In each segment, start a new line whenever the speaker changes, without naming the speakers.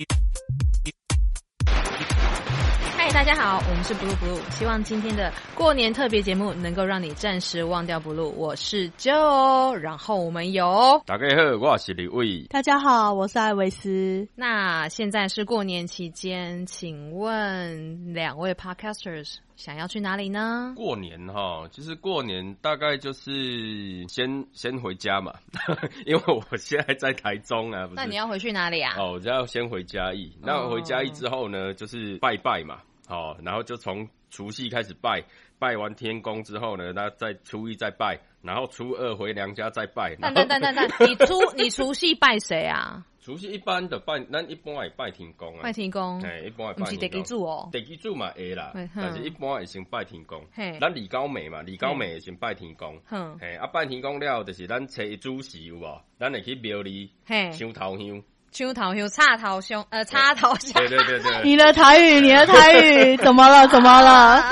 you. 大家好，我们是 Blue Blue，希望今天的过年特别节目能够让你暂时忘掉 Blue。我是 Joe，然后我们有
大家好，我是李伟。
大家好，我是艾维斯。
那现在是过年期间，请问两位 Podcasters 想要去哪里呢？
过年哈，其实过年大概就是先先回家嘛，因为我现在在台中啊。
那你要回去哪里啊？
哦，我就要先回嘉义。那回嘉义之后呢，就是拜拜嘛。好，然后就从除夕开始拜，拜完天公之后呢，那再初一再拜，然后初二回娘家再拜。
等等等等等，你初你除夕拜谁啊？
除夕一般的拜，咱一般也拜天公啊。
拜天公，
哎，一般也拜天公。
不是地基主哦，
得记住嘛会啦，但是一般也先拜天公。
嘿，
咱李高美嘛，李高美也先拜天公。哼，嘿，啊拜天公了，就是咱初一主时有无？咱会去庙里，嘿，香头香。
秋头香，插头香，呃，插头香。
对对对对。
你的台语，你的台语怎么了？怎么了？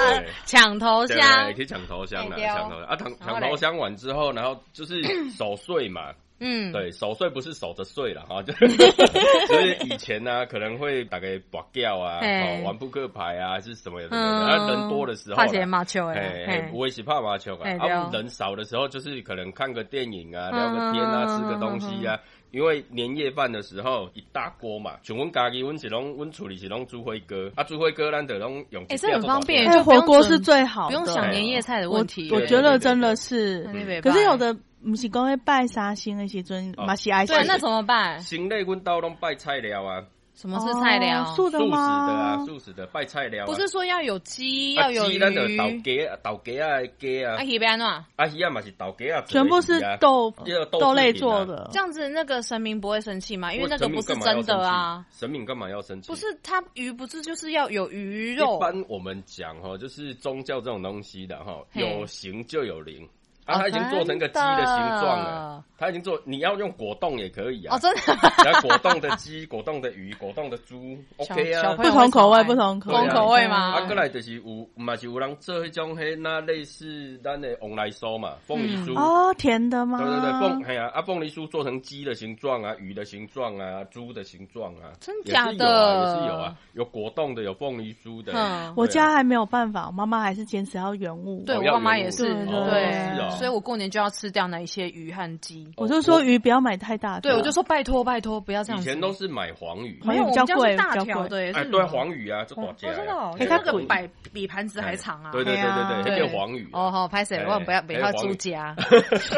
抢头香。
可以抢头香的，抢头啊！抢抢头香完之后，然后就是守岁嘛。嗯。对，守岁不是守着睡了哈，就就是以前呢，可能会打个拔吊啊，玩扑克牌啊，是什么的。嗯。人多的时候。
怕些麻球哎。
不会是怕麻球啊。啊，人少的时候，就是可能看个电影啊，聊个天啊，吃个东西啊。因为年夜饭的时候一大锅嘛，像阮家己，阮是拢阮处理是拢猪辉哥，啊猪辉哥咱得拢用。
哎，这很方便，
就火锅是最好，
不用想年夜菜的问题。
我觉得真的是，可是有的不是讲会拜三星那些尊，嘛是爱。
对，那怎么办？
行内阮兜拢拜菜料啊。
什么是菜料？
素的吗？
素食的啊，素食的拜菜料。
不是说要有鸡，要有鱼。
鸡，咱就豆鸡、豆鸡啊，鸡啊。
阿鱼边喏，
阿鱼啊嘛是豆鸡啊，
全部是豆豆类做的。
这样子，那个神明不会生气吗？因为那个不是真的啊。
神明干嘛要生气？
不是，他鱼不是就是要有鱼肉？
一般我们讲哈，就是宗教这种东西的哈，有形就有灵。啊，它已经做成个鸡的形状了。它已经做，你要用果冻也可以啊。
哦，真的。
然后果冻的鸡、果冻的鱼、果冻的猪，OK 啊。
不同口味，不同口
味，口味吗？
啊，过来就是有，嘛是有人做一种迄那类似咱的红来酥嘛，凤梨酥。
哦，甜的吗？
对对对，凤，哎呀，啊，凤梨酥做成鸡的形状啊，鱼的形状啊，猪的形状啊，
真假的？
也是有啊，有果冻的，有凤梨酥的。
嗯，我家还没有办法，我妈妈还是坚持要原物。
对，我妈妈也是，对，所以我过年就要。吃掉那一些鱼和鸡，
我就说鱼不要买太大。
对，我就说拜托拜托，不要这样。
以前都是买黄鱼，
没有比较贵，
大条的。
哎，对，黄鱼啊，这多
价。真的，那个摆比盘子还长啊。
对对对对对，叫黄鱼。
哦好，拍谁？我不要不要猪夹。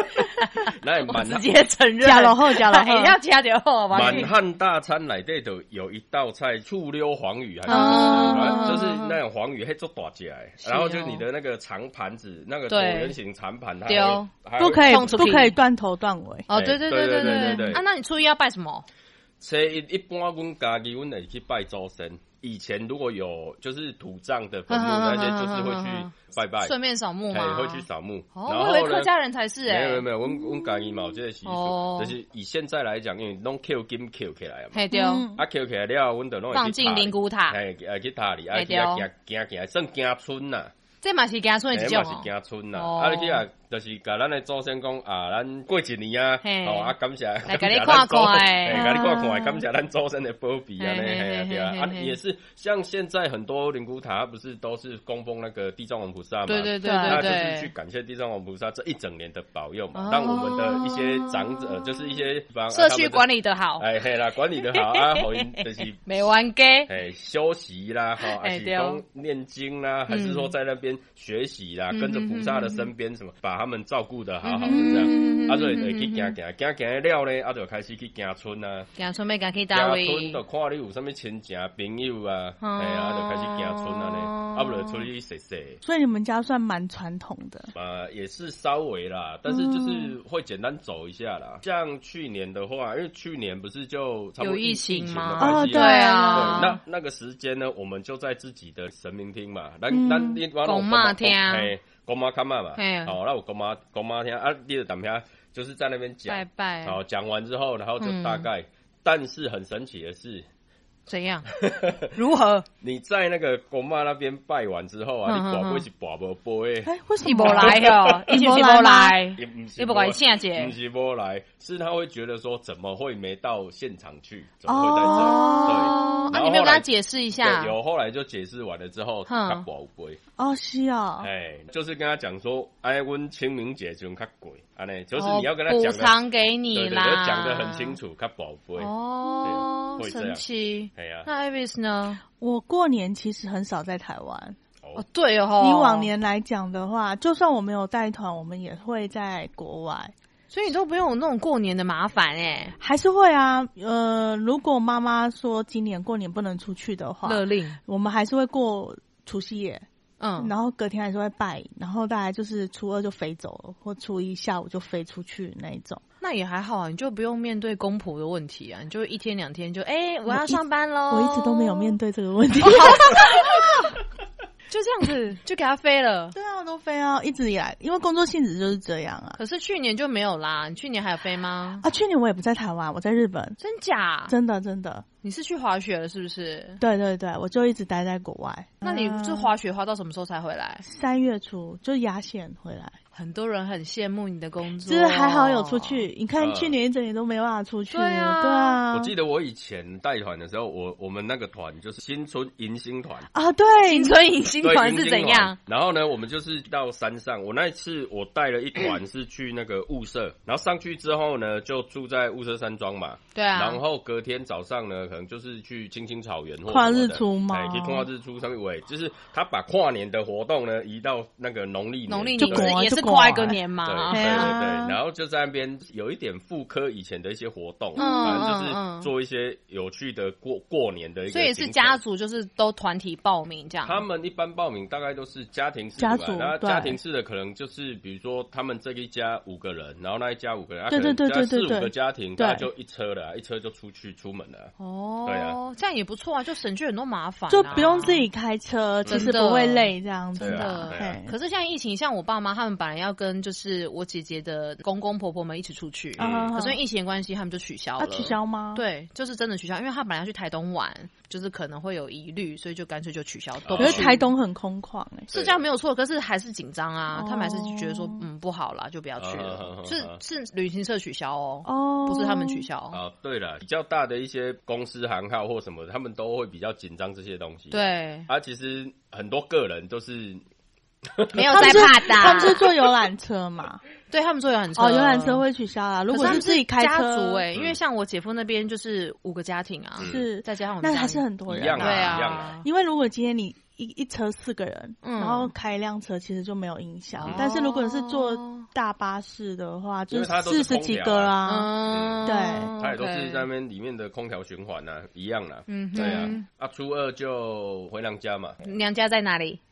那满
直接承认
加了后加了后
要加点后。
满汉大餐来这头有一道菜，醋溜黄鱼，还是就是那种黄鱼，还做大夹。然后就你的那个长盘子，那个椭圆形长盘，它
还不可以，不可以断头断尾。
哦，对对对对对对。啊，那你初一要拜什么？
初一一般，阮家己阮会去拜祖先。以前如果有就是土葬的坟墓那些，就是会去拜拜，
顺便扫墓嘛，
会去扫墓。
哦，我以为客家人才是哎。
没有没有，阮阮家己冇这个习俗。就是以现在来讲，因为拢 Q 金 Q 起来嘛。
对。
啊 Q 起来了，阮就拢
放进灵骨塔。
哎，去塔里，啊，去行行行，算行村呐。
这嘛是家村的一种
哦。是家村呐，啊，你去啊。就是甲咱的祖先讲啊，咱过一年啊，哦啊，感谢，
来给你看看，
哎，给你看看，感谢咱祖先的保庇啊，对啊，啊，也是像现在很多灵骨塔不是都是供奉那个地藏王菩萨嘛，
对对对
那就是去感谢地藏王菩萨这一整年的保佑嘛，让我们的一些长者，就是一些
社区管理的好，
哎嘿啦，管理的好啊，好就是
没完给，
哎休息啦，哈，还是说念经啦，还是说在那边学习啦，跟着菩萨的身边什么把。他们照顾的好好的这样，啊，所以去行行行行了呢，啊，就开始去行村啊，
行村要去单位，
村就看你有什么亲戚朋友啊，哎啊，就开始行村了呢，啊，不就出去踅踅。
所以你们家算蛮传统的，
呃，也是稍微啦，但是就是会简单走一下啦。像去年的话，因为去年不是就
有疫情
吗？
哦，
对啊，
那那个时间呢，我们就在自己的神明厅嘛，咱咱你
公妈厅。
公妈看妈嘛，好，那我公妈公妈听啊，你的等下就是在那边讲，
拜拜，
好，讲完之后，然后就大概，但是很神奇的是，
怎样？如何？
你在那个公妈那边拜完之后啊，你宝贝是广播播诶，
哎，为什么
一波来 哦？一波来，
一
波来谢谢，
不是波来，是他会觉得说，怎么会没到现场去？怎么会在这？对。
跟他解释一下。
有后来就解释完了之后，他宝贵
哦，是啊，
哎，就是跟他讲说，哎，温清明节就较贵，啊呢，就是你要跟他
补偿给你啦，
讲的很清楚，较宝贵。
哦，神奇，
哎呀，
那 Iris 呢？
我过年其实很少在台湾。
哦，对哦，
以往年来讲的话，就算我没有带团，我们也会在国外，
所以你都不用那种过年的麻烦哎，
还是会啊。呃，如果妈妈说今年过年不能出去的话，
勒令，
我们还是会过除夕夜，嗯，然后隔天还是会拜，然后大概就是初二就飞走了，或初一下午就飞出去那一种。
那也还好啊，你就不用面对公婆的问题啊，你就一天两天就哎，我要上班喽。
我一直都没有面对这个问题。
就这样子，就给他飞了。
对啊，都飞啊，一直以来，因为工作性质就是这样啊。
可是去年就没有啦，你去年还有飞吗？
啊，去年我也不在台湾，我在日本。
真假？
真的真的。
你是去滑雪了是不是？
对对对，我就一直待在国外。
那你这滑雪滑到什么时候才回来？
三月初就压线回来。
很多人很羡慕你的工作，
就是还好有出去。你看去年一整年都没办法出去，对啊，对啊。
我记得我以前带团的时候，我我们那个团就是新春迎新团
啊，对，
新春迎新团是怎样？
然后呢，我们就是到山上。我那一次我带了一团是去那个雾社，然后上去之后呢，就住在雾社山庄嘛。
对啊。
然后隔天早上呢，可能就是去青青草原
跨日出吗？
可以跨日出上面喂，就是他把跨年的活动呢移到那个农历
农历年，也是跨一个年嘛。对
对对，然后就在那边有一点复刻以前的一些活动，反正就是做一些有趣的过过年的一个。
所以是家族，就是都团体报名这样。
他们一般报名大概都是家庭式，
家族，
那家庭式的可能就是比如说他们这一家五个人，然后那一家五个人，
对对对对对，
四五个家庭，大概就一车了，一车就出去出门了。哦，对啊，
这样也不错啊，就省去很多麻烦，
就不用自己开车，其实不会累这样子。的。
可是现在疫情，像我爸妈他们本来要跟就是。我姐姐的公公婆婆们一起出去，可是因为疫情关系，他们就取消了。
取消吗？
对，就是真的取消，因为他本来要去台东玩，就是可能会有疑虑，所以就干脆就取消。
我觉得台东很空旷，哎，
是这样没有错，可是还是紧张啊。他们还是觉得说，嗯，不好啦，就不要去了。是是旅行社取消哦，哦，不是他们取消
啊。对了，比较大的一些公司行号或什么，他们都会比较紧张这些东西。
对，
啊，其实很多个人都是。
没有在怕的，
他们是坐游览车嘛？
对他们坐游览车，
哦，游览车会取消啊。如果是自己开
车，哎，因为像我姐夫那边就是五个家庭啊，
是
再加上我
们，那还是很多人，
对啊。
因为如果今天你。一一车四个人，然后开一辆车其实就没有影响。但是如果是坐大巴士的话，就四十几个啊，对，
它也都是在那边里面的空调循环啊，一样的。嗯，对啊。啊，初二就回娘家嘛。
娘家在哪里？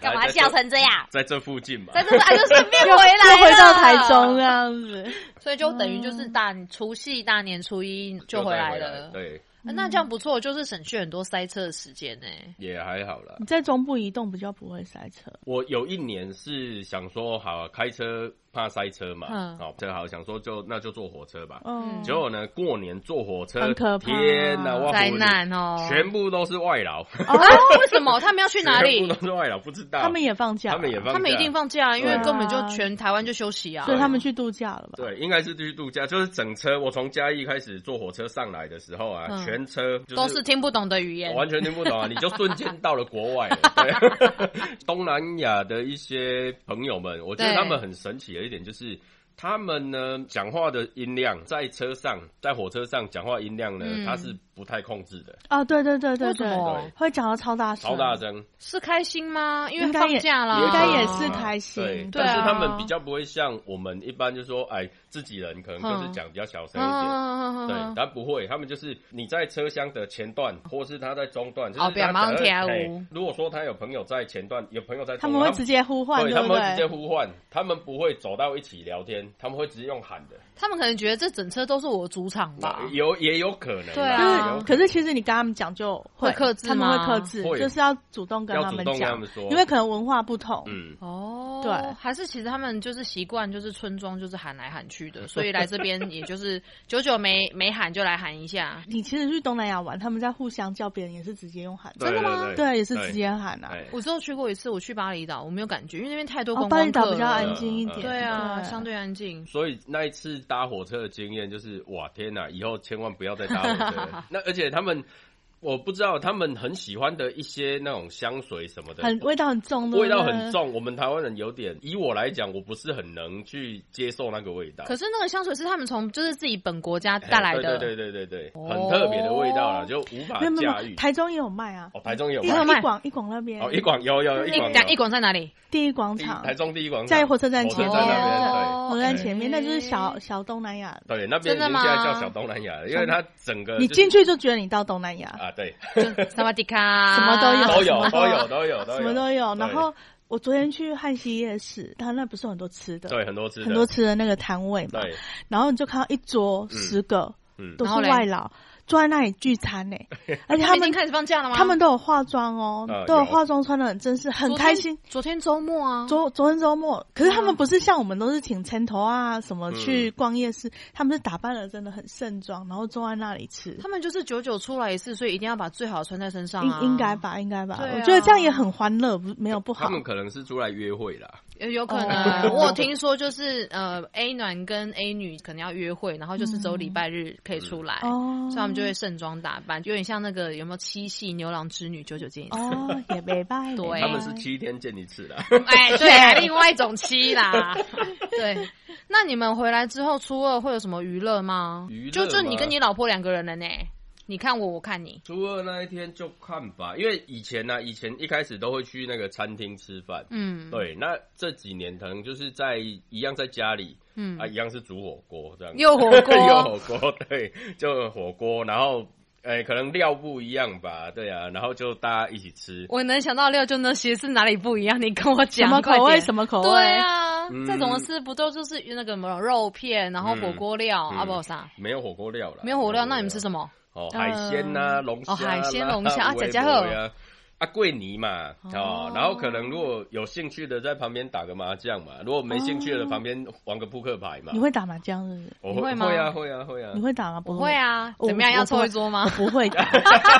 干嘛笑成这样？
在这附近嘛。
在这啊，就顺便回来，
回到台中这样子。
所以就等于就是大除夕、大年初一就回来了。
对。
那这样不错，就是省去很多塞车的时间呢。
也还好啦。
你在中部移动比较不会塞车。
我有一年是想说，好开车。怕塞车嘛？哦，正好想说就那就坐火车吧。嗯，结果呢，过年坐火车，天哪，
灾难哦！
全部都是外劳。
哦？为什么他们要去哪里？
全部都是外劳，不知道。
他们也放假，
他们也放，他
们一定放假，因为根本就全台湾就休息啊。
所以他们去度假了吧？
对，应该是去度假。就是整车，我从嘉义开始坐火车上来的时候啊，全车
都是听不懂的语言，
完全听不懂啊！你就瞬间到了国外。对，东南亚的一些朋友们，我觉得他们很神奇的一点就是。他们呢，讲话的音量在车上，在火车上讲话音量呢，它是。不太控制的。
啊，对对对对对，会讲的超大声，
超大声，
是开心吗？因为放假了，
应该也是开心。
对，但是他们比较不会像我们一般，就说哎，自己人可能就是讲比较小声一点，对，但不会，他们就是你在车厢的前段，或是他在中段，就是他
忙跳
如果说他有朋友在前段，有朋友在，
他们会直接呼唤，
对，他们会直接呼唤，他们不会走到一起聊天，他们会直接用喊的。
他们可能觉得这整车都是我主场吧，
有也有可能，
对啊，
可是其实你。跟他们讲就
会克制，
他们会克制，就是要主动跟他们讲，因为可能文化不同。嗯
哦。
对，
还是其实他们就是习惯，就是村庄就是喊来喊去的，所以来这边也就是久久没没喊就来喊一下。
你其实去东南亚玩，他们在互相叫别人也是直接用喊，
真的
吗？
对，也是直接喊啊。
我之后去过一次，我去巴厘岛，我没有感觉，因为那边太多观
光巴厘岛比较安静一点，
对啊，相对安静。
所以那一次搭火车的经验就是，哇天哪，以后千万不要再搭火车。那而且他们。我不知道他们很喜欢的一些那种香水什么的，
很味道很重的，
味道很重。我们台湾人有点，以我来讲，我不是很能去接受那个味道。
可是那个香水是他们从就是自己本国家带来
的，对对对对对，很特别的味道了，就无法驾驭。
台中也有卖啊，
哦，台中也有
卖，一广一广那边
哦，一广有有有，一广
一广在哪里？
第一广场，
台中第一广场，
在火车站前面，
火
车站前面，那就是小小东南亚。
对，那边现在叫小东南亚，因为它整个
你进去就觉得你到东南亚
啊，对。
萨瓦迪卡，
什么都有，
都有，都有，都有，
什么都有。然后我昨天去汉西夜市，它那不是很多吃的，
对，很多吃，
很多吃的那个摊位嘛。
对。
然后你就看到一桌十个，嗯，都是外劳。坐在那里聚餐呢，而且他们
开始放假了吗？
他们都有化妆哦，都有化妆，穿的很正式，很开心。
昨天周末啊，
昨昨天周末，可是他们不是像我们都是请牵头啊什么去逛夜市，他们是打扮的真的很盛装，然后坐在那里吃。
他们就是久久出来一次，所以一定要把最好的穿在身上。
应应该吧，应该吧。我觉得这样也很欢乐，不没有不好。
他们可能是出来约会啦。
有有可能，我听说就是呃，A 男跟 A 女可能要约会，然后就是走礼拜日可以出来，所以他们就会盛装打扮，就有点像那个有没有七夕牛郎织女九九见一次
哦，也没拜，
对，
他们是七天见一次的，
哎，对，另外一种七啦，对。那你们回来之后初二会有什么娱乐吗？
娱乐
就就你跟你老婆两个人了呢。你看我，我看你。
初二那一天就看吧，因为以前呢，以前一开始都会去那个餐厅吃饭。嗯，对。那这几年可能就是在一样在家里，嗯啊，一样是煮火锅这样。
又火锅，
又火锅，对，就火锅。然后，哎，可能料不一样吧，对啊。然后就大家一起吃。
我能想到料就那些是哪里不一样？你跟我讲
什么口味？什么口味？
对啊，这种是不都就是那个什么肉片，然后火锅料啊，不啥？
没有火锅料了，
没有火锅料，那你们吃什么？
哦，海鲜呐，龙虾，
海鲜龙虾啊，
姐
姐
好。啊，桂泥嘛，哦，然后可能如果有兴趣的在旁边打个麻将嘛，如果没兴趣的旁边玩个扑克牌嘛。
你会打麻将是不是？
我会吗？会啊，会啊，会啊。
你会打吗？
不会啊。怎么样？要凑一桌吗？
我不会打。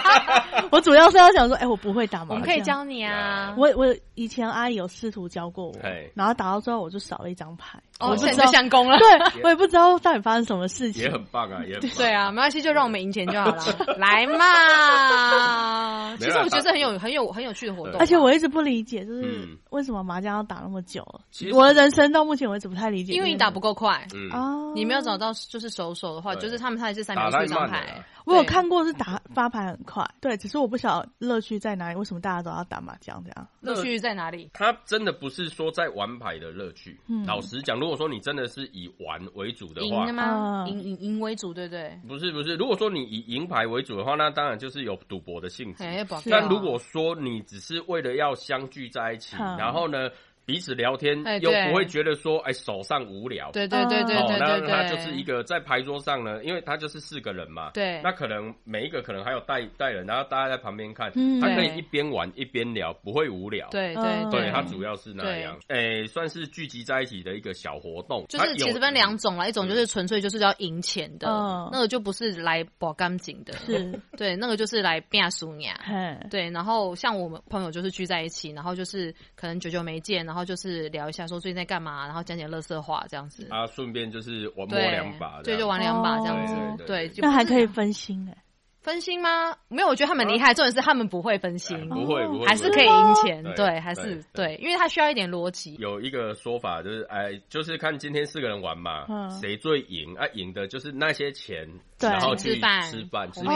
我主要是要想说，哎，我不会打麻将。
我可以教你啊。
我我以前阿姨有试图教过我，然后打到最后我就少了一张牌。
哦，现在相公了。
对，我也不知道到底发生什么事情。
也很棒啊，也
对啊，没关系，就让我们赢钱就好了。来嘛。其实我觉得很有很有很有趣的活动。
而且我一直不理解，就是为什么麻将要打那么久？其实我的人生到目前为止不太理解。
因为你打不够快。哦。你没有找到就是手手的话，就是他们他也是三秒出一张牌。
我有看过是打 发牌很快，对，只是我不晓得乐趣在哪里。为什么大家都要打麻将这样？
乐趣在哪里？
他真的不是说在玩牌的乐趣。老实讲，如果说你真的是以玩为主的话，
赢吗？赢赢赢为主，对不对？
不是不是，如果说你以赢牌为主的话，那当然就是有赌博的性质。但如果说你只是为了要相聚在一起，然后呢？彼此聊天又不会觉得说哎手上无聊，
对对对对对
那他就是一个在牌桌上呢，因为他就是四个人嘛，
对，
那可能每一个可能还有带带人，然后大家在旁边看，他可以一边玩一边聊，不会无聊，
对对
对，他主要是那样，哎，算是聚集在一起的一个小活动，
就是其实分两种啦，一种就是纯粹就是要赢钱的，那个就不是来保干净的，
是。
对，那个就是来变输呀，对，然后像我们朋友就是聚在一起，然后就是可能久久没见，然后就是聊一下。说最近在干嘛，然后讲点乐色话这样子
啊，顺便就是玩摸两把，
对，就玩两把这样子，对，
那还可以分心哎。
分心吗？没有，我觉得他们厉害，重点是他们不会分心，
不会不会，
还是可以赢钱，对，还是对，因为他需要一点逻辑。
有一个说法就是，哎，就是看今天四个人玩嘛，谁最赢啊？赢的就是那些钱，然后去吃饭、吃饭、吃东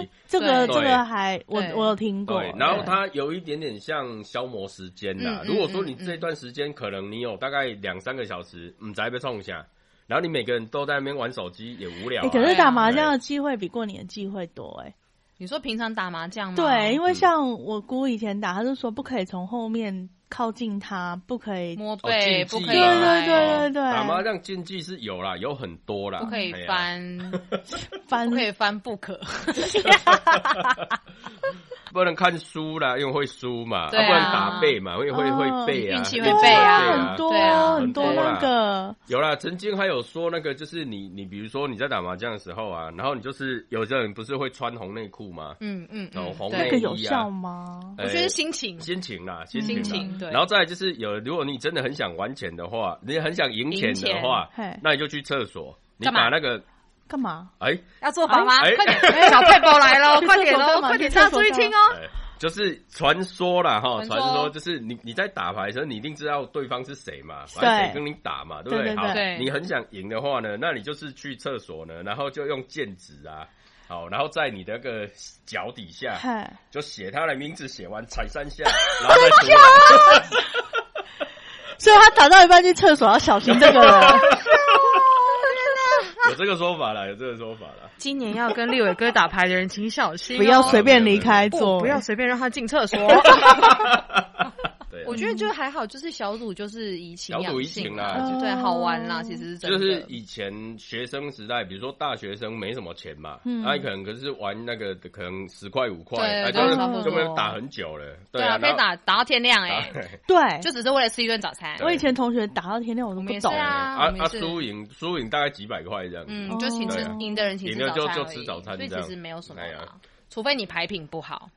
西。
这个这个还我我有听过。
然后它有一点点像消磨时间的。如果说你这段时间可能你有大概两三个小时，嗯，再被冲一下。然后你每个人都在那边玩手机，也无聊。
可是打麻将的机会比过年的机会多哎。
你说平常打麻将吗？
对，因为像我姑以前打，她就说不可以从后面靠近她，不可以
摸背，不可以。
对对对对对。
打麻将禁忌是有啦，有很多啦。
不可以翻
翻，
不可以翻不可。
不能看书啦，因为会输嘛，不能打背嘛，因为会会背
啊，运气会背啊，
很多很多那个。
有啦，曾经还有说那个就是你你比如说你在打麻将的时候啊，然后你就是有些人不是会穿红内裤吗？嗯嗯，哦红内衣啊，
有效吗？
我觉得心情。
心情啦，心情对，然后再就是有如果你真的很想玩钱的话，你很想赢钱的话，那你就去厕所，你把那个。
干嘛？
哎，
要做好吗？快点，小佩宝来了，快点哦，快点，大家注意听哦。
就是传说啦，哈，传说就是你你在打牌的时候，你一定知道对方是谁嘛，谁跟你打嘛，对不对？好，你很想赢的话呢，那你就是去厕所呢，然后就用剑指啊，好，然后在你的个脚底下就写他的名字，写完踩三下，然后再出。
所以他打到一半去厕所要小心这个人。
有这个说法啦，有这个说法啦。
今年要跟立伟哥打牌的人，请小心，
不要随便离开座，
不要随便让他进厕所。我觉得就还好，就是小赌就是怡情
小赌怡情啦，
对，好玩啦，其实是真
的。就是以前学生时代，比如说大学生没什么钱嘛，那可能可是玩那个可能十块五块，就就没有打很久了。对啊，
可以打打到天亮哎，
对，
就只是为了吃一顿早餐。
我以前同学打到天亮我都不懂。
啊，
啊输赢输赢大概几百块这样，
嗯，就请吃赢的人请吃
早餐就吃早餐，
所以其实没有什么，除非你牌品不好。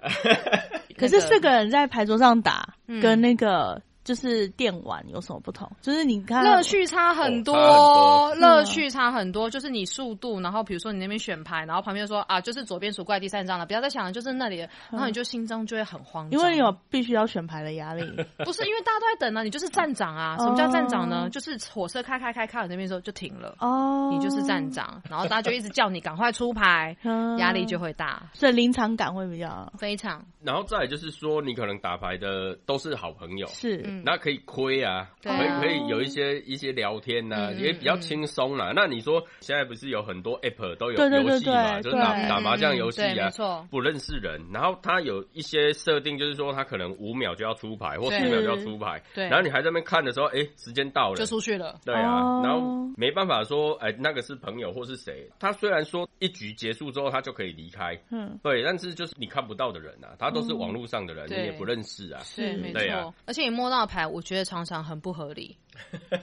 可是四个人在牌桌上打，跟那个。就是电玩有什么不同？就是你看
乐趣差很多，乐趣差很多。就是你速度，然后比如说你那边选牌，然后旁边说啊，就是左边数怪第三张了，不要再想了，就是那里，然后你就心中就会很慌，
因为你有必须要选牌的压力。
不是因为大家都在等啊，你就是站长啊。什么叫站长呢？就是火车开开开开到那边时候就停了哦，你就是站长，然后大家就一直叫你赶快出牌，压力就会大，
所以临场感会比较
非常。
然后再就是说，你可能打牌的都是好朋友，
是。
那可以亏啊，可以可以有一些一些聊天呐，也比较轻松啦。那你说现在不是有很多 app 都有游戏嘛，就是打打麻将游戏啊，不认识人，然后他有一些设定，就是说他可能五秒就要出牌，或四秒就要出牌，对。然后你还在那边看的时候，哎，时间到了
就出去了，
对啊，然后没办法说，哎，那个是朋友或是谁，他虽然说一局结束之后他就可以离开，嗯，对，但是就是你看不到的人啊，他都是网络上的人，你也不认识啊，
是没错，而且你摸到牌，我觉得常常很不合理，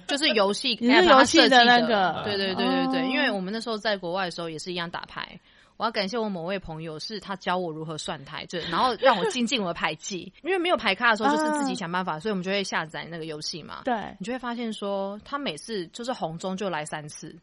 就是 游戏，
你是游戏的那个，
对对对对对，因为我们那时候在国外的时候也是一样打牌。我要感谢我某位朋友，是他教我如何算牌，就然后让我精进我的牌技。因为没有牌卡的时候，就是自己想办法，所以我们就会下载那个游戏嘛。
对，
你就会发现说，他每次就是红中就来三次。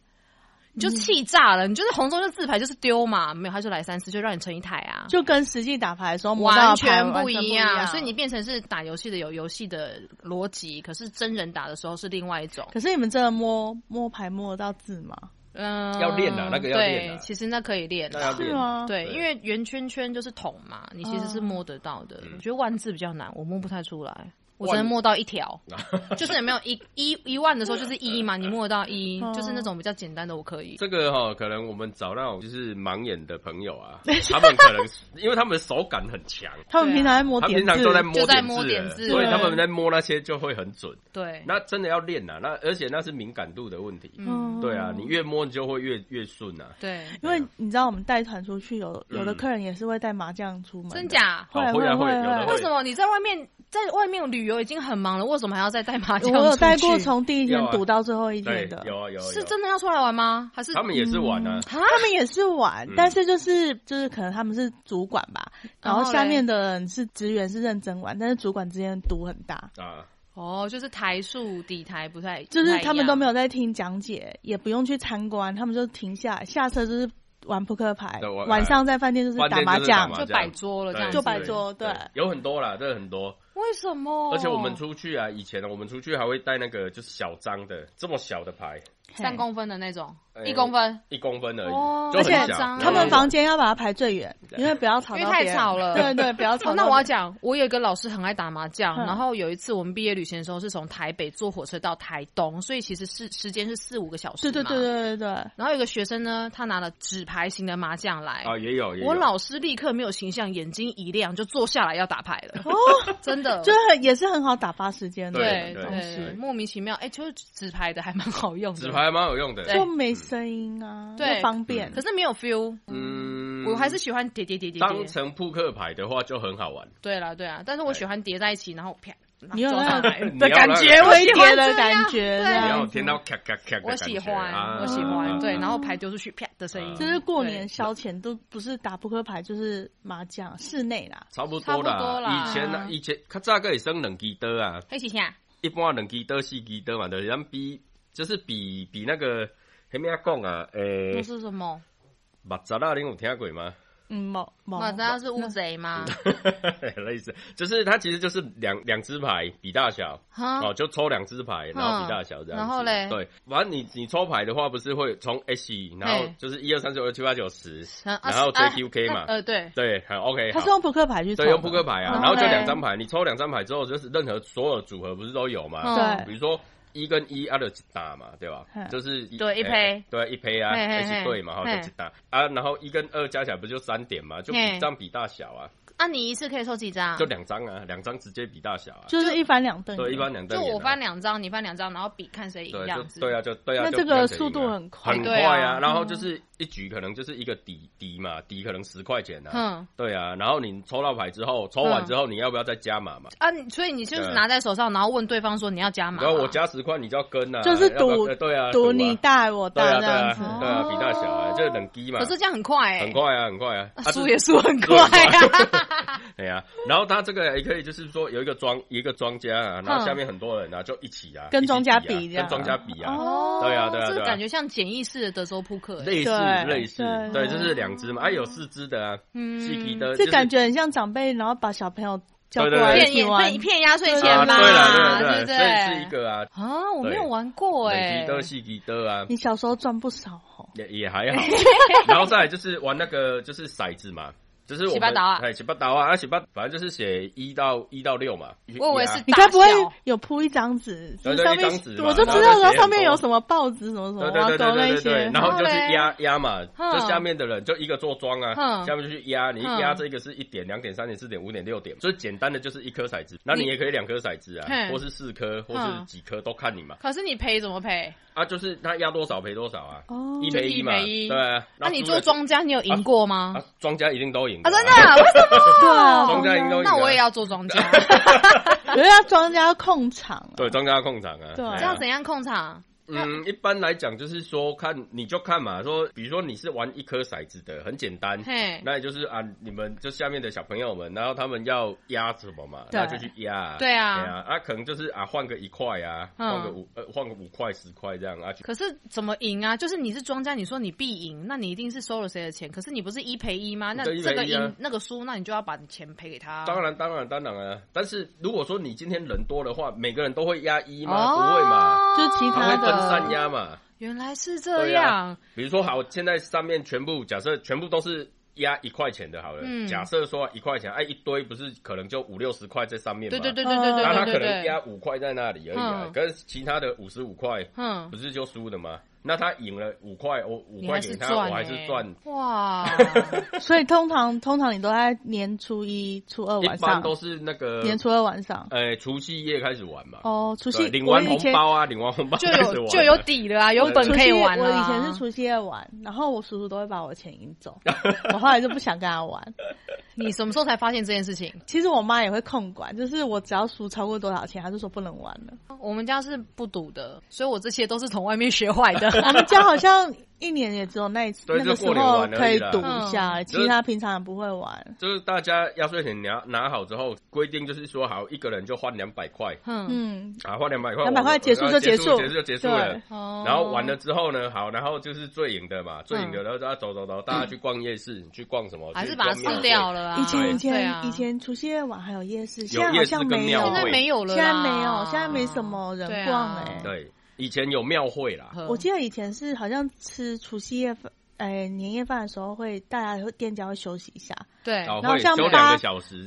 你就气炸了！你就是红中就自牌就是丢嘛，没有他就来三次，就让你成一台啊，
就跟实际打牌的时候
完全
不
一样。所以你变成是打游戏的有游戏的逻辑，可是真人打的时候是另外一种。
可是你们真的摸摸牌摸得到字吗？
嗯，要练的，那个要练。
其实那可以练，
是吗？
对，因为圆圈圈就是桶嘛，你其实是摸得到的。我觉得万字比较难，我摸不太出来。我只能摸到一条，就是有没有一一一万的时候就是一嘛，你摸到一，就是那种比较简单的我可以。
这个哈，可能我们找那种就是盲眼的朋友啊，他们可能因为他们的手感很强，
他们平常在摸
平常都
在
摸
点字，
所以他们在摸那些就会很准。
对，
那真的要练呐，那而且那是敏感度的问题。嗯，对啊，你越摸你就会越越顺呐。
对，
因为你知道我们带团出去，有有的客人也是会带麻将出门，
真假？
会会会。
为什么你在外面？在外面旅游已经很忙了，为什么还要再带麻将？
我有带过从第一天赌到最后一天的，
有啊有。
是真的要出来玩吗？还是
他们也是玩啊？
他们也是玩，但是就是就是可能他们是主管吧，然后下面的人是职员是认真玩，但是主管之间赌很大啊。
哦，就是台数底台不太，
就是他们都没有在听讲解，也不用去参观，他们就停下下车就是。玩扑克牌，晚上在饭店就是打麻将，
就摆桌了，这样
就摆桌，对，
有很多啦，这很多。
为什么？
而且我们出去啊，以前我们出去还会带那个就是小张的，这么小的牌。
三公分的那种，一公分，
一公分而已，
而且他们房间要把它排最远，因为不要吵，
因为太吵了。
对对，不要吵。
那我要讲，我有一个老师很爱打麻将，然后有一次我们毕业旅行的时候是从台北坐火车到台东，所以其实是时间是四五个小时。
对对对对对对。
然后有个学生呢，他拿了纸牌型的麻将来
啊，也有。
我老师立刻没有形象，眼睛一亮，就坐下来要打牌了。哦，真的，
就很也是很好打发时间的。
对对，莫名其妙，哎，就是纸牌的还蛮好用的，
纸牌蛮有用的。
就没声音啊，对，方便，
可是没有 feel。嗯。我还是喜欢叠叠叠叠。
当成扑克牌的话就很好玩。
对啦对啊，但是我喜欢叠在一起，然后啪。
你有那
的感觉，
微叠的感觉，
然后听到咔咔咔
我喜欢，我喜欢，对，然后牌丢出去啪的声音，
就是过年消遣，都不是打扑克牌，就是麻将，室内啦，
差不多啦。以前呢，以前较早个会生两支刀啊，
还是啥？
一般两支刀、四支刀嘛，就是咱比，就是比比那个什么讲啊？诶，
那是什么？
马扎拉，你有听过吗？
嗯，
马马扎是乌贼吗？
类似，就是它其实就是两两只牌比大小，哦，就抽两只牌，然后比大小这样。
然后嘞，
对，反正你你抽牌的话，不是会从 S，然后就是一二三四五六七八九十，然后 J Q K 嘛？
呃，对
对，很 OK。
他是用扑克牌去抽，
对，用扑克牌啊，然后就两张牌，你抽两张牌之后，就是任何所有组合不是都有嘛？
对，
比如说。一跟一啊，就打嘛，对吧？就是
对一胚，
对一胚啊，一起对嘛，哈，就一打啊，然后一跟二加起来不就三点嘛，就比张比大小啊。
那你一次可以抽几张？
就两张啊，两张直接比大小啊，
就是一翻两瞪。
对，一翻两瞪。
就我翻两张，你翻两张，然后比看谁赢这样子。
对啊，就对啊。
那这个速度很快，
很快啊。然后就是一局可能就是一个底底嘛，底可能十块钱啊。嗯。对啊，然后你抽到牌之后，抽完之后你要不要再加码嘛？
啊，所以你就是拿在手上，然后问对方说你要加码。
然后我加十块，你就要跟啊。
就是赌，
对啊，
赌你大我大
这
样子。
对啊，比大小啊，就是冷低嘛。
可是这样很快哎。
很快啊，很快啊。
输也输很快啊。
对啊。然后他这个也可以，就是说有一个庄一个庄家啊，然后下面很多人啊，就一起啊，
跟庄家比，
跟庄家比啊，对啊对啊，
这感觉像简易式的德州扑克，
类似类似，对，就是两只嘛，啊有四只的啊，细皮的，
这感觉很像长辈，然后把小朋友叫过来
骗骗骗压岁钱嘛，
对对对，这是？一个啊，
啊我没有玩过哎，
皮的细皮的啊，
你小时候赚不少哦，
也也还好，然后再来就是玩那个就是骰子嘛。就是我们哎，洗八刀啊，啊洗八，反正就是写一到一到六嘛。
我以为是
你该不会有铺一张纸，
上
面
我
就知道说上面有什么报纸什么什么，
对对对
对
对，然后就是压压嘛，就下面的人就一个做庄啊，下面就去压，你一压这个是一点、两点、三点、四点、五点、六点，所以简单的就是一颗骰子，那你也可以两颗骰子啊，或是四颗，或是几颗都看你嘛。
可是你赔怎么赔？
啊，就是他压多少赔多少啊，一赔一嘛，对。
那你做庄家，你有赢过吗？
庄家一定都赢。
啊，真的？为什么？
对
啊，庄家赢都赢。
那我也要做庄家。
我要庄家控场。
对，庄家控场啊。
对，
这样怎样控场？
嗯，一般来讲就是说，看你就看嘛，说比如说你是玩一颗骰子的，很简单，那也就是啊，你们就下面的小朋友们，然后他们要压什么嘛，那就去压，
对啊，对
啊，啊，可能就是啊，换个一块啊，换个五呃，换个五块十块这样啊。
可是怎么赢啊？就是你是庄家，你说你必赢，那你一定是收了谁的钱？可是你不是一赔一吗？那这个赢那个输，那你就要把钱赔给他。
当然，当然，当然啊。但是如果说你今天人多的话，每个人都会压一吗？不会嘛，
就其他
的。三压嘛，
原来是这样。
比如说，好，现在上面全部假设全部都是压一块钱的，好了。假设说一块钱，哎，一堆不是可能就五六十块在上面
嘛？对对对对对对。
那他可能压五块在那里而已啊，跟其他的五十五块，嗯，不是就输的吗？那他赢了五块，我五块给他，我还是赚
哇！
所以通常通常你都在年初一、初二晚上，
一般都是那个
年初二晚上，
哎，除夕夜开始玩嘛。
哦，除夕
领完红包啊，领完红包
就有就有底了啊，有本可以玩
我以前是除夕夜玩，然后我叔叔都会把我钱赢走，我后来就不想跟他玩。
你什么时候才发现这件事情？
其实我妈也会控管，就是我只要输超过多少钱，她就说不能玩了。
我们家是不赌的，所以我这些都是从外面学坏的。
我们家好像。一年也只有那一次那个时候可以赌一下，其他平常不会玩。
就是大家压岁钱拿拿好之后，规定就是说好一个人就换两百块，嗯，啊换两百块，
两百块结束就
结
束，
结束就结束了。然后完了之后呢，好，然后就是最赢的嘛，最赢的，然后大家走走走，大家去逛夜市，去逛什么？
还是把它撕掉了？
以前以前以前除夕夜晚还有夜市，现在好像没
有，现在没有了，
现在没有，现在没什么人逛哎。
对。以前有庙会啦，
我记得以前是好像吃除夕夜饭，哎，年夜饭的时候会大家会店家会休息一下，
对，
然后像八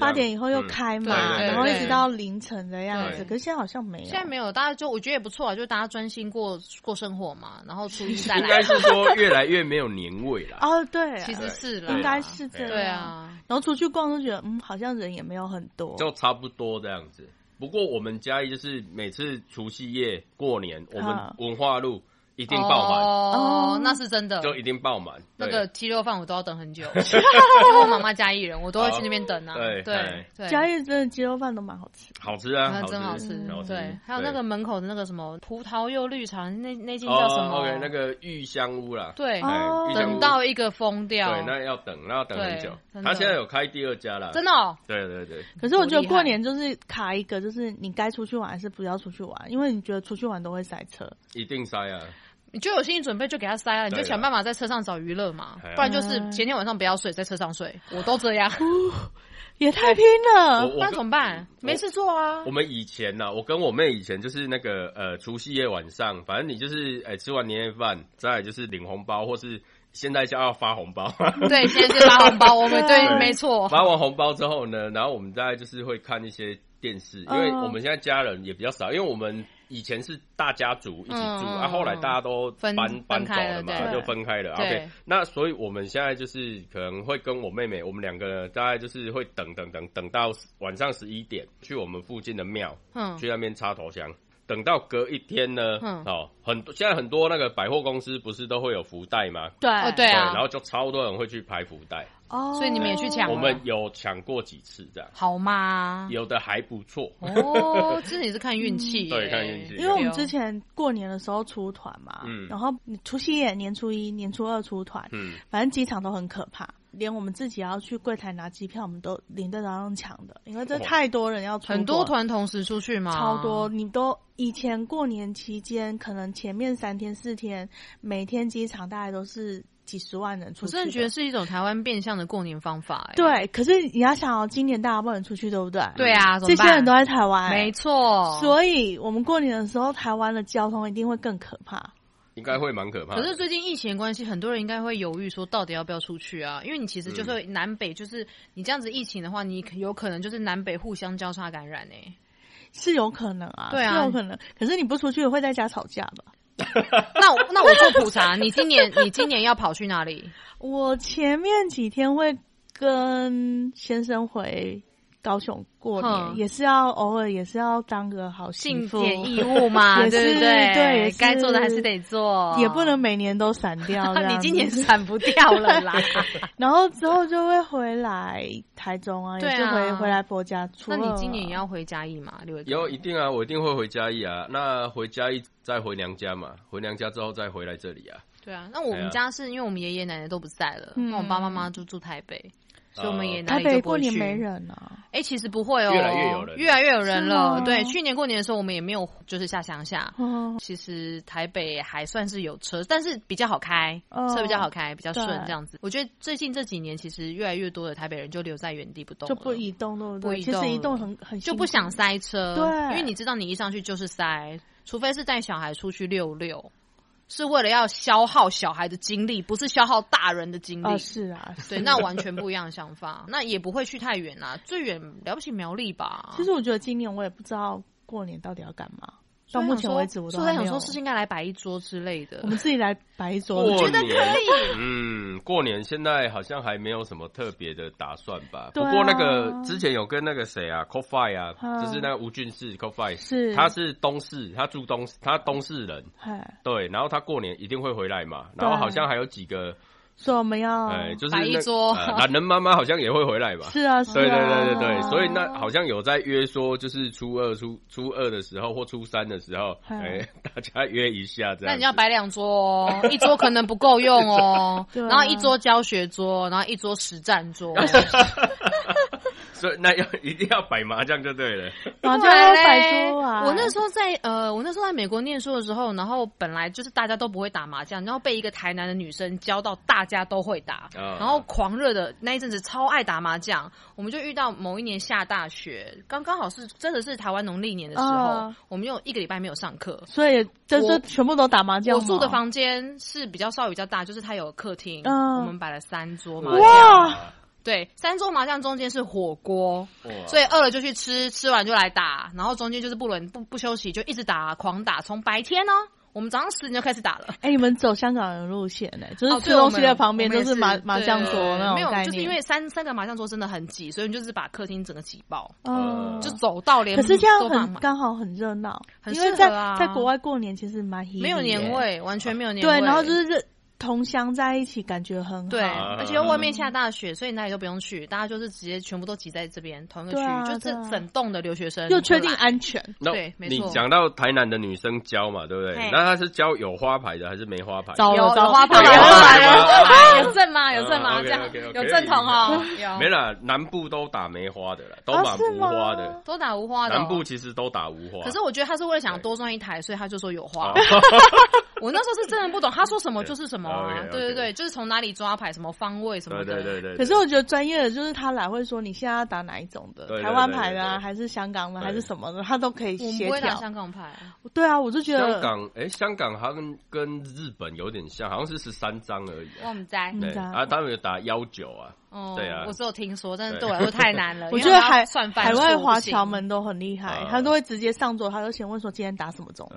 八点以后又开嘛，然后一直到凌晨的样子。可是现在好像没有，
现在没有，大家就我觉得也不错啊，就大家专心过过生活嘛，然后初一再来。
应该是说越来越没有年味了。
哦，对，
其实是
应该是这样。
对啊，
然后出去逛都觉得，嗯，好像人也没有很多，
就差不多这样子。不过我们家就是每次除夕夜过年，我们文化路一定爆满
哦，那是真的，
就一定爆满。
那个鸡肉饭我都要等很久，因为我妈妈嘉义人，我都会去那边等啊。
对
对，
嘉义真的鸡肉饭都蛮好吃，
好吃啊，
真好
吃。
对，还有那个门口的那个什么葡萄柚绿茶，那那间叫什么
？OK，那个玉香屋啦。
对，等到一个疯掉。
对，那要等，那要等很久。他现在有开第二家了，
真的。
对对对。
可是我觉得过年就是卡一个，就是你该出去玩还是不要出去玩，因为你觉得出去玩都会塞车，
一定塞啊。
你就有心理准备，就给他塞了！你就想办法在车上找娱乐嘛，不然就是前天晚上不要睡，在车上睡。我都这样，
也太拼了。
那怎么办？没事做啊。
我们以前呢，我跟我妹以前就是那个呃，除夕夜晚上，反正你就是哎吃完年夜饭，再就是领红包，或是现在就要发红包。
对，现在是发红包。我们对，没错。
发完红包之后呢，然后我们大概就是会看一些电视，因为我们现在家人也比较少，因为我们。以前是大家族一起住，啊，后来大家都搬搬走了嘛，就分开了。OK，那所以我们现在就是可能会跟我妹妹，我们两个大概就是会等等等等到晚上十一点去我们附近的庙，嗯去那边插头香。等到隔一天呢，嗯哦，很多现在很多那个百货公司不是都会有福袋吗？
对，对啊，
然后就超多人会去拍福袋。
哦，所以你们也去抢？
我们有抢过几次这样，
好吗？
有的还不错
哦，这也是看运气，
对，看运气。
因为我们之前过年的时候出团嘛，嗯，然后除夕夜、年初一、年初二出团，嗯，反正机场都很可怕，连我们自己要去柜台拿机票，我们都领队都要用抢的，因为这太多人要出，
很多团同时出去吗？
超多，你都以前过年期间，可能前面三天四天，每天机场大概都是。几十万人出去，
我真的觉得是一种台湾变相的过年方法。
对，可是你要想哦，今年大家不能出去，对不对？
对啊，
这些人都在台湾，
没错。
所以我们过年的时候，台湾的交通一定会更可怕，
应该会蛮可怕。
可是最近疫情关系，很多人应该会犹豫说，到底要不要出去啊？因为你其实就是南北，就是你这样子疫情的话，你有可能就是南北互相交叉感染诶，
是有可能啊，
对
啊，有可能。可是你不出去，会在家吵架吧？
那那我做普查，你今年你今年要跑去哪里？
我前面几天会跟先生回。高雄过年也是要偶尔也是要当个好幸福
义务嘛，对不对？
对，
该做的还是得做，
也不能每年都散掉。
你今年散不掉了啦。
然后之后就会回来台中啊，也是回回来婆家。
那你今年也要回嘉义嘛？六
有一定啊，我一定会回嘉义啊。那回嘉义再回娘家嘛？回娘家之后再回来这里啊？
对啊。那我们家是因为我们爷爷奶奶都不在了，那我爸爸妈妈就住台北。所以我们也哪里就
过年没人呢？
哎，其实不会哦，
越来越有人，
越来越有人了。对，去年过年的时候，我们也没有就是下乡下。哦其实台北还算是有车，但是比较好开，车比较好开，比较顺这样子。我觉得最近这几年，其实越来越多的台北人就留在原地不动，
就不移动了。
不移
动，其实移动很很
就不想塞车。
对，
因为你知道，你一上去就是塞，除非是带小孩出去溜溜。是为了要消耗小孩的精力，不是消耗大人的精力。
是啊，
对，那完全不一样的想法。那也不会去太远啊，最远了不起苗栗吧。
其实我觉得今年我也不知道过年到底要干嘛。到目前为止，我都
在想说，是应该来摆一桌之类的。
我们自己来摆一桌，
我觉得可以。
嗯，过年现在好像还没有什么特别的打算吧。不过那个之前有跟那个谁啊，Coffee 啊，就是那个吴俊士 Coffee，
是
他是东市，他住东，他东市人。对，然后他过年一定会回来嘛。然后好像还有几个。
说我们要
哎，就是
摆一桌，
懒人妈妈好像也会回来吧？
是啊，是啊
对对对对对，所以那好像有在约说，就是初二、初初二的时候或初三的时候，哎，大家约一下这样。
那你要摆两桌哦，一桌可能不够用哦，然后一桌教学桌，然后一桌实战桌。
所以那要一定要摆麻将就对了，
麻将要摆桌啊！
我那时候在呃，我那时候在美国念书的时候，然后本来就是大家都不会打麻将，然后被一个台南的女生教到大家都会打，然后狂热的那一阵子超爱打麻将。我们就遇到某一年下大雪，刚刚好是真的是台湾农历年的时候，我们有一个礼拜没有上课，
所以就是全部都打麻将。
我住的房间是比较稍微比较大，就是它有客厅，我们摆了三桌麻将。对，三桌麻将中间是火锅，所以饿了就去吃，吃完就来打，然后中间就是不轮不不休息，就一直打，狂打，从白天呢我们早上十点就开始打了。
哎，你们走香港人路线呢？就是吃东西的旁边都是麻麻将桌那种
没有，就是因为三三个麻将桌真的很挤，所以你就是把客厅整个挤爆。嗯，就走到连。
可是这样很刚好很热闹，因为在在国外过年其实蛮
没有年味，完全没有年味。
对，然后就是热。同乡在一起，感觉很好。
对，而且外面下大雪，所以哪里都不用去，大家就是直接全部都挤在这边同一个区域，就是整栋的留学生
又确定安全。
对，没
错。你讲到台南的女生教嘛，对不对？那她是教有花牌的还是没花牌？
有花牌
有
花牌，
有证吗？有证吗？这样有正统哦。有。
没了，南部都打梅花的了，都打无花的，
都打无花的。
南部其实都打无花。
可是我觉得他是为了想多赚一台，所以他就说有花。我那时候是真的不懂，他说什么就是什么啊！对对对。就是从哪里抓牌，什么方位什么的。
对对对。
可是我觉得专业的就是他来会说，你现在要打哪一种的，台湾牌的啊，还是香港的，还是什么的，他都可以协调。
香港牌。
对啊，我就觉得
香港，哎，香港好像跟日本有点像，好像是十三张而已。
我们在。
对啊，他们有打幺九啊。哦。对啊。
我只有听说，但是对我来说太难了。
我觉得海海外华侨们都很厉害，他都会直接上桌，他就先问说今天打什么种。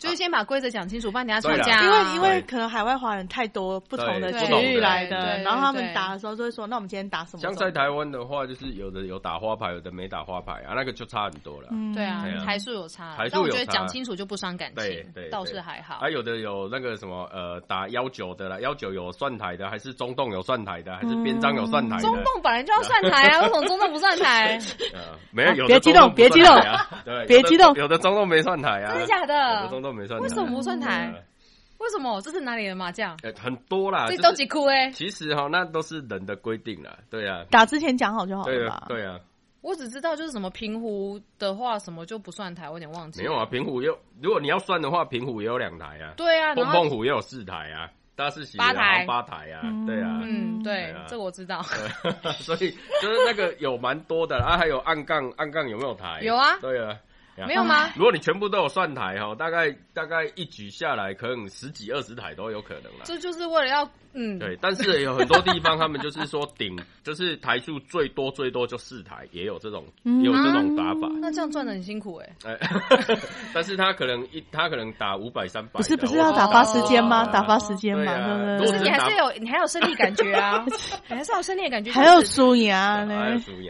就是先把规则讲清楚，不然等下吵架。
因为因为可能海外华人太多，不同的区域来的，然后他们打的时候就会说：“那我们今天打什么？”
像在台湾的话，就是有的有打花牌，有的没打花牌啊，那个就差很多了。
对啊，台数有差，但我觉得讲清楚就不伤感情，对倒是还好。
还有的有那个什么呃，打幺九的啦，幺九有算台的，还是中洞有算台的，还是边章有算台？
中洞本来就要算台啊，为什么中洞不算台？
没有，
别激动，别激动，
对，
别激动，
有的中洞没算台啊，
真的假的？
有的中洞没算，
为什么不算？台？为什么？这是哪里的麻将？
很多啦，
这都几哭哎。
其实哈，那都是人的规定啦。对啊，
打之前讲好就好了吧？
对啊。
我只知道就是什么平湖的话，什么就不算台，我有点忘记。
没有啊，平湖有，如果你要算的话，平湖也有两台啊。
对啊，
碰碰湖也有四台啊，大四喜
八台
八台啊，对啊。
嗯，对，这我知道。
所以 就是那个有蛮多的啊，还有暗杠，暗杠有没有台？
有啊。
对啊。
没有吗？
如果你全部都有算台哈，大概大概一局下来，可能十几二十台都有可能了。
这就是为了要。嗯，
对，但是有很多地方他们就是说顶，就是台数最多最多就四台，也有这种有这种打法。
那这样赚的很辛苦哎。哎，
但是他可能一他可能打五百三百，
不是不是要打发时间吗？打发时间嘛，对
不对？可是你还是有你还有胜利感觉啊，你还是有胜利感觉，
还有输赢啊，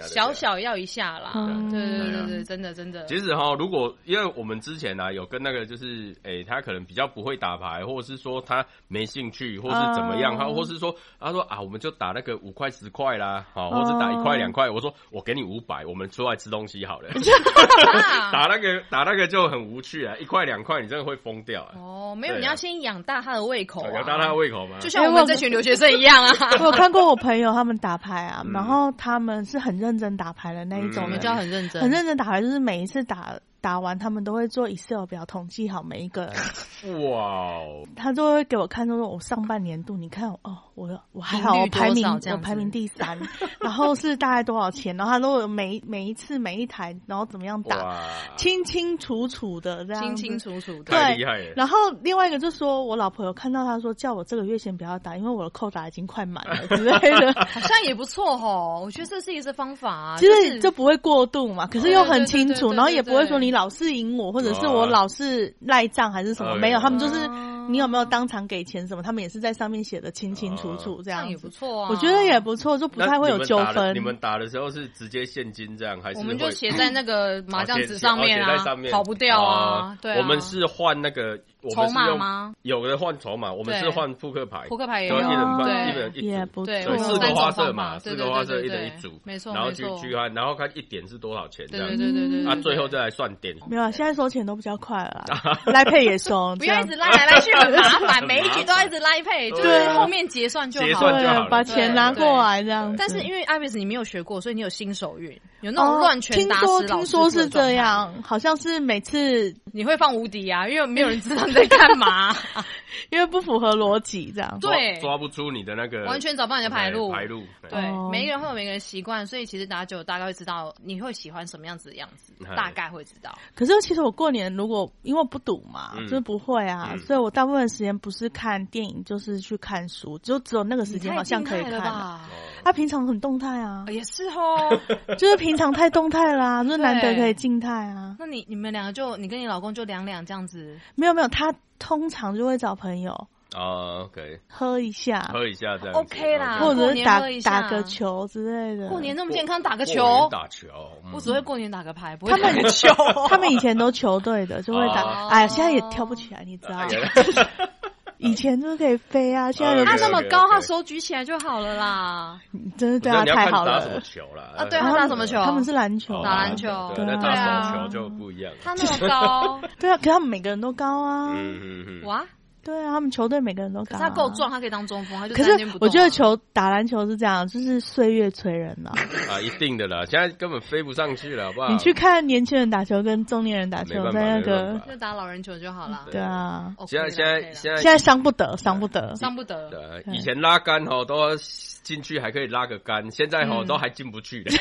小小要一下啦。对对对对，真的真的。
其实哈，如果因为我们之前呢有跟那个就是哎，他可能比较不会打牌，或者是说他没兴趣，或是怎么样。然后或是说，他说啊，我们就打那个五块十块啦，好，或者打一块两块。我说我给你五百，我们出来吃东西好了。打那个打那个就很无趣啊，一块两块你真的会疯掉啊。
哦，没有，你要先养大他的胃口，
养大他的胃口吗？
就像我们这群留学生一样啊。
我有看过我朋友他们打牌啊，然后他们是很认真打牌的那一种，我
们叫很认真，
很认真打牌，就是每一次打。打完，他们都会做 Excel 表统计好每一个人。哇哦！他就会给我看，说我上半年度，你看哦，我我还好，我排名我排名第三，然后是大概多少钱？然后他都有每每一次每一台，然后怎么样打，清清楚楚的这样，
清清楚楚，
太厉害了。
然后另外一个就说，我老婆有看到他说，叫我这个月先不要打，因为我的扣打已经快满了之类的，
好像也不错哈。我觉得这是一个方法啊，
其实就不会过度嘛，可是又很清楚，然后也不会说你。老是赢我，或者是我老是赖账，还是什么？没有，他们就是你有没有当场给钱什么？他们也是在上面写的清清楚楚，这样
也不错啊。
我觉得也不错，就不太会有纠纷。
你们打的时候是直接现金这样，还是
我们就写在那个麻将纸上面啊？跑不掉啊！对，
我们是换那个。
筹码吗？
有的换筹码，我们是换扑克牌。
扑克牌也有，
一人一人一
组，
对，
四个花色嘛，四个花色一人一组，
没错，
然后去去看，然后看一点是多少钱，这样，对
对对对，
啊，最后再来算点。
没有，现在收钱都比较快了，拉配也收，
不要一直拉来拉去 很麻烦，每一局都要一直拉配，就是后面结算就好，
结算就好，
把钱拿过来这样。
但是因为艾比斯你没有学过，所以你有新手运，有那种乱拳打
死听说是这样，好像是每次
你会放无敌啊，因为没有人知道你在干嘛。
因为不符合逻辑，这样。
对。
抓不出你的那个
完全找不到你的牌路，
牌路。
对，每一个人会有每个人习惯，所以其实打久大概会知道你会喜欢什么样子的样子，大概会知道。
可是其实我过年如果因为我不赌嘛，就是不会啊，所以我大部分时间不是看电影就是去看书，就只有那个时间好像可以看。他平常很动态啊，
也是哦，
就是平常太动态啦，就是难得可以静态啊。
那你你们两个就你跟你老公就两两这样子？
没有没有，他通常就会找朋友
啊，OK，
喝一下，
喝一下这样
OK 啦，
或者是打打个球之类的。
过年那么健康，打个球，
打球，
我只会过年打个牌，不
会
打个球。
他们以前都球队的，就会打。哎呀，现在也跳不起来，你知道。以前就是可以飞啊，现在
他那么高，他手举起来就好了啦。
真的对他太好了。
打什么球了？
啊，对他打什么球？
他们是篮球，
打篮球。
对啊，打手球就不一样。
他那么高，
对啊，可他们每个人都高啊。
嗯嗯嗯。
哇。
对啊，他们球队每个人都高。
他够壮，他可以当中锋。他就
可是我觉得球打篮球是这样，就是岁月催人了。
啊，一定的啦，现在根本飞不上去了，好不好？
你去看年轻人打球跟中年人打球，在那个
就打老人球就好了。
对啊，
现在现在现在
现在伤不得，伤不得，
伤不得。
对，以前拉杆吼都进去还可以拉个杆，现在吼都还进不去的。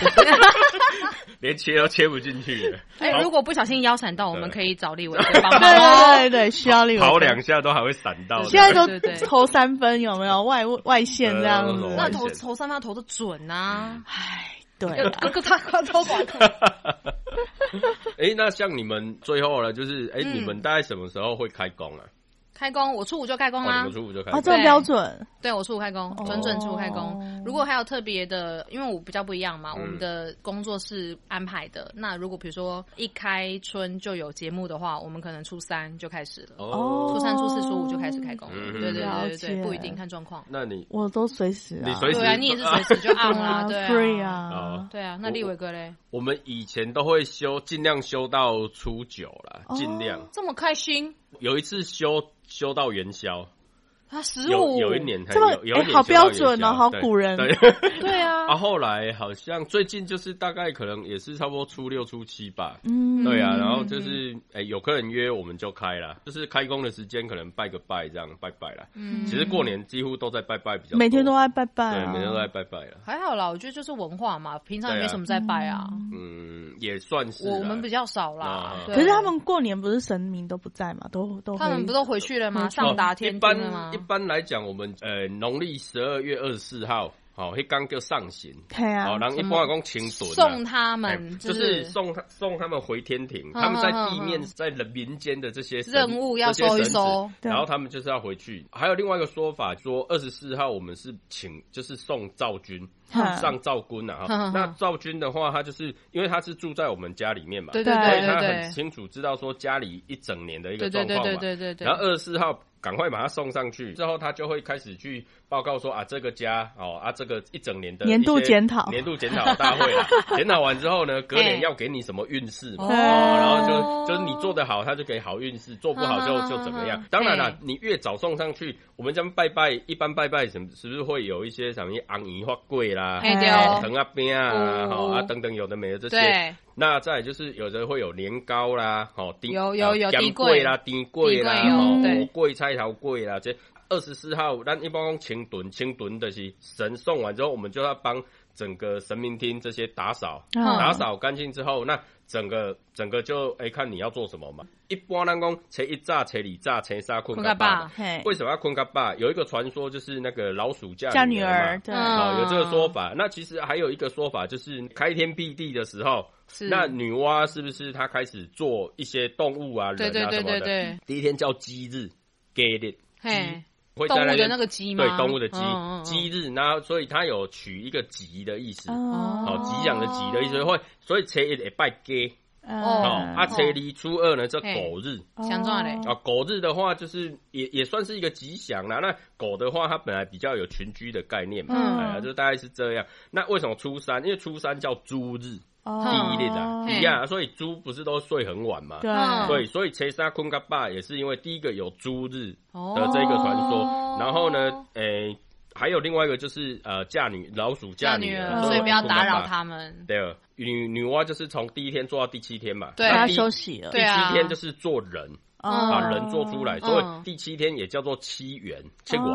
连切都切不进去。
哎，如果不小心腰闪到，我们可以找立伟
帮忙。对对对，需要立伟
跑两下都还会闪到。
现在都投三分有没有 外外线这样子？
那投投三分投的准啊！
唉，对，
哥哥他他。
哎，那像你们最后了，就是哎，你们大概什么时候会开工啊？
开工，我初五就开工啦。
我初五就开
啊，这么标准。
对，我初五开工，准准初五开工。如果还有特别的，因为我比较不一样嘛，我们的工作是安排的。那如果比如说一开春就有节目的话，我们可能初三就开始了。哦，初三、初四、初五就开始开工。对对对对对，不一定看状况。
那你
我都随时啊，
你随时
对啊，你也是随时就 on 啦，对
啊，
对啊。那立伟哥嘞？
我们以前都会休，尽量休到初九了，尽量。
这么开心？
有一次修。修到元宵。
啊，十五
有一年才有，
哎，好标准哦，好古人，
对
对啊。
啊，后来好像最近就是大概可能也是差不多初六初七吧，嗯，对啊。然后就是哎，有客人约我们就开了，就是开工的时间可能拜个拜这样拜拜了。嗯，其实过年几乎都在拜拜，比较
每天都在拜拜，
对，每天都在拜拜了。
还好啦，我觉得就是文化嘛，平常也没什么在拜啊。
嗯，也算是
我们比较少啦。
可是他们过年不是神明都不在嘛，都都
他们不都回去了吗？上达天
君
了吗？
一般来讲，我们。呃，农历十二月二十四号，好，迄刚叫上行，
好，
然后一般讲清屯，
送他们，
就是送他送他们回天庭，他们在地面，在人民间的这些
任务要收一收，
然后他们就是要回去。还有另外一个说法，说二十四号我们是请，就是送赵军。上赵军啊，那赵军的话，他就是因为他是住在我们家里面嘛，
对对对，
所以他很清楚知道说家里一整年的一个状况嘛，
对对对。
然后二十四号赶快把他送上去，之后他就会开始去报告说啊，这个家哦啊，这个一整年的
年度检讨，
年度检讨大会，检讨完之后呢，隔年要给你什么运势嘛，然后就就是你做得好，他就给好运势；做不好就就怎么样。当然了，你越早送上去，我们将拜拜，一般拜拜什么是不是会有一些什么昂姨花贵啦？藤啊边啊，好啊等等，有的没的这些。那再就是有的会有年糕啦，好，
有有有
甜
桂
啦，甜桂啦，好，桂菜头桂啦。这二十四号，咱一般讲清炖，清炖的是神送完之后，我们就要帮整个神明厅这些打扫，打扫干净之后，那。整个整个就哎，看你要做什么嘛。一般人讲，切一炸，切二炸，切三困个爸。为什么要坤嘎爸？有一个传说就是那个老鼠嫁女儿嘛，好有这个说法。那其实还有一个说法，就是开天辟地的时候，那女娲是不是她开始做一些动物啊、人啊什么的？第一天叫鸡日，get it？鸡
会在那那个鸡吗？
对，动物的鸡鸡日，然后所以它有取一个吉的意思，哦，吉祥的吉的意思会，所以初一得拜鸡，哦，啊，初二初二呢叫狗日，
相撞嘞，
啊，狗日的话就是也也算是一个吉祥啦。那狗的话，它本来比较有群居的概念嘛，哎呀，就大概是这样。那为什么初三？因为初三叫猪日。第一列的，一样，所以猪不是都睡很晚嘛？对，所以切沙坤嘎巴也是因为第一个有猪日的这个传说，然后呢，诶，还有另外一个就是呃嫁女老鼠嫁女儿，
所以不要打扰他们。
对，女女娲就是从第一天做到第七天嘛，
对，
她休息了。
第七天就是做人，把人做出来，所以第七天也叫做七元七元，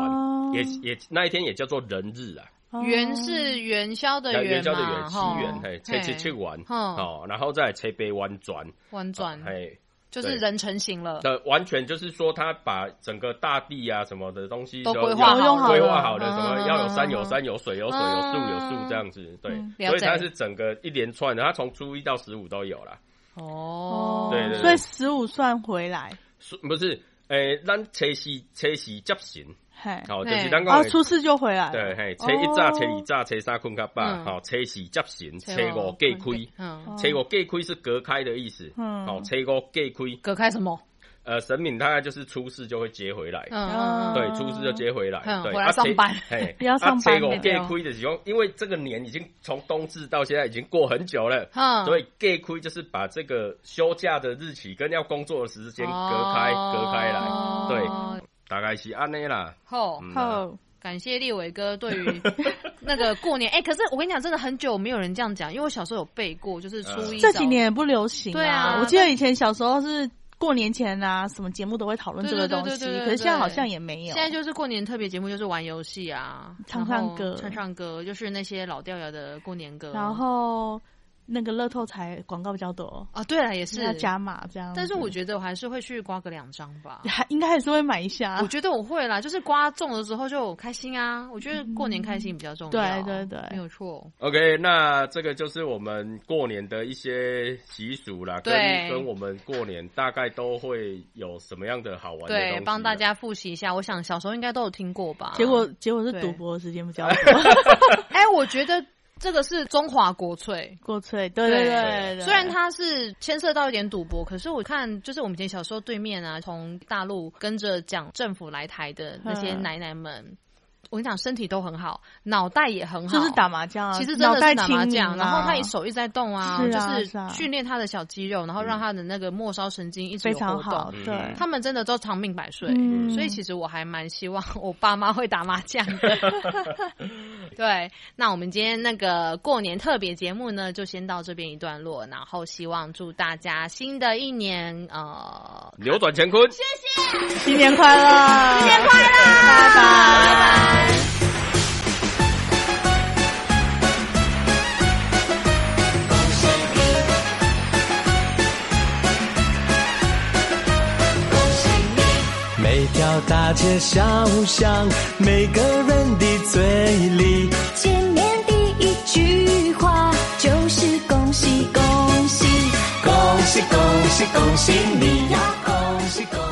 也也那一天也叫做人日啊。
元是元宵的元
宵的元，七元嘿，七七七玩，哦，然后再切杯弯转，
弯转，
嘿，
就是人成型了。
的完全就是说，他把整个大地啊什么的东西
都规划
好，规划好的，什么要有山有山有水有水有树有树这样子，对，所以它是整个一连串的，它从初一到十五都有了。
哦，
对对，
所以十五算回来，
不是，诶，咱车时车时接行。
好，
就是咱讲，
出事就回来。
对，嘿，车一早，车二早，车三困较饱，好，车四接行，车五隔开，车五隔开是隔开的意思。嗯，好，车五隔开，
隔开什么？
呃，神明大概就是出事就会接回来。嗯，对，出事就接回来。对，
回来上班，
嘿，
要上班。车
五隔亏的时候，因为这个年已经从冬至到现在已经过很久了，嗯，所以隔亏就是把这个休假的日期跟要工作的时间隔开，隔开来，对。大概是安内啦。
好，好，感谢立伟哥对于 那个过年。哎，可是我跟你讲，真的很久没有人这样讲，因为我小时候有背过，就是初一。
这几年也不流行。
对啊，
我记得以前小时候是过年前啊，什么节目都会讨论这个东西。可是现在好像也没有。
现在就是过年特别节目，就是玩游戏啊，
唱唱歌，
唱唱歌，就是那些老调调的过年歌。
然后。那个乐透彩广告比较多
啊，对了，也是
要加码这样。
但是我觉得我还是会去刮个两张吧，
还 应该还是会买一下。
我觉得我会啦，就是刮中的时候就开心啊。我觉得过年开心比较重要，
对对对，
没有错。
OK，那这个就是我们过年的一些习俗啦，跟跟我们过年大概都会有什么样的好玩的
对，帮大家复习一下。我想小时候应该都有听过吧。
结果结果是赌博的时间比较多。
哎，我觉得。这个是中华国粹，
国粹，对对对。
虽然它是牵涉到一点赌博，可是我看就是我们以前小时候对面啊，从大陆跟着讲政府来台的那些奶奶们。我跟你讲，身体都很好，脑袋也很好，
就是打麻将啊。
其实真的是打麻将，然后他也手一直在动啊，就是训练他的小肌肉，然后让他的那个末梢神经一直有活动。
对，
他们真的都长命百岁，所以其实我还蛮希望我爸妈会打麻将的。对，那我们今天那个过年特别节目呢，就先到这边一段落，然后希望祝大家新的一年呃
扭转乾坤，
谢谢，
新年快乐，
新年快乐，
拜拜。恭喜你恭喜你每条大街小巷每个人的嘴里见面
第一句
话
就是恭喜恭喜恭喜恭喜恭喜你呀恭喜恭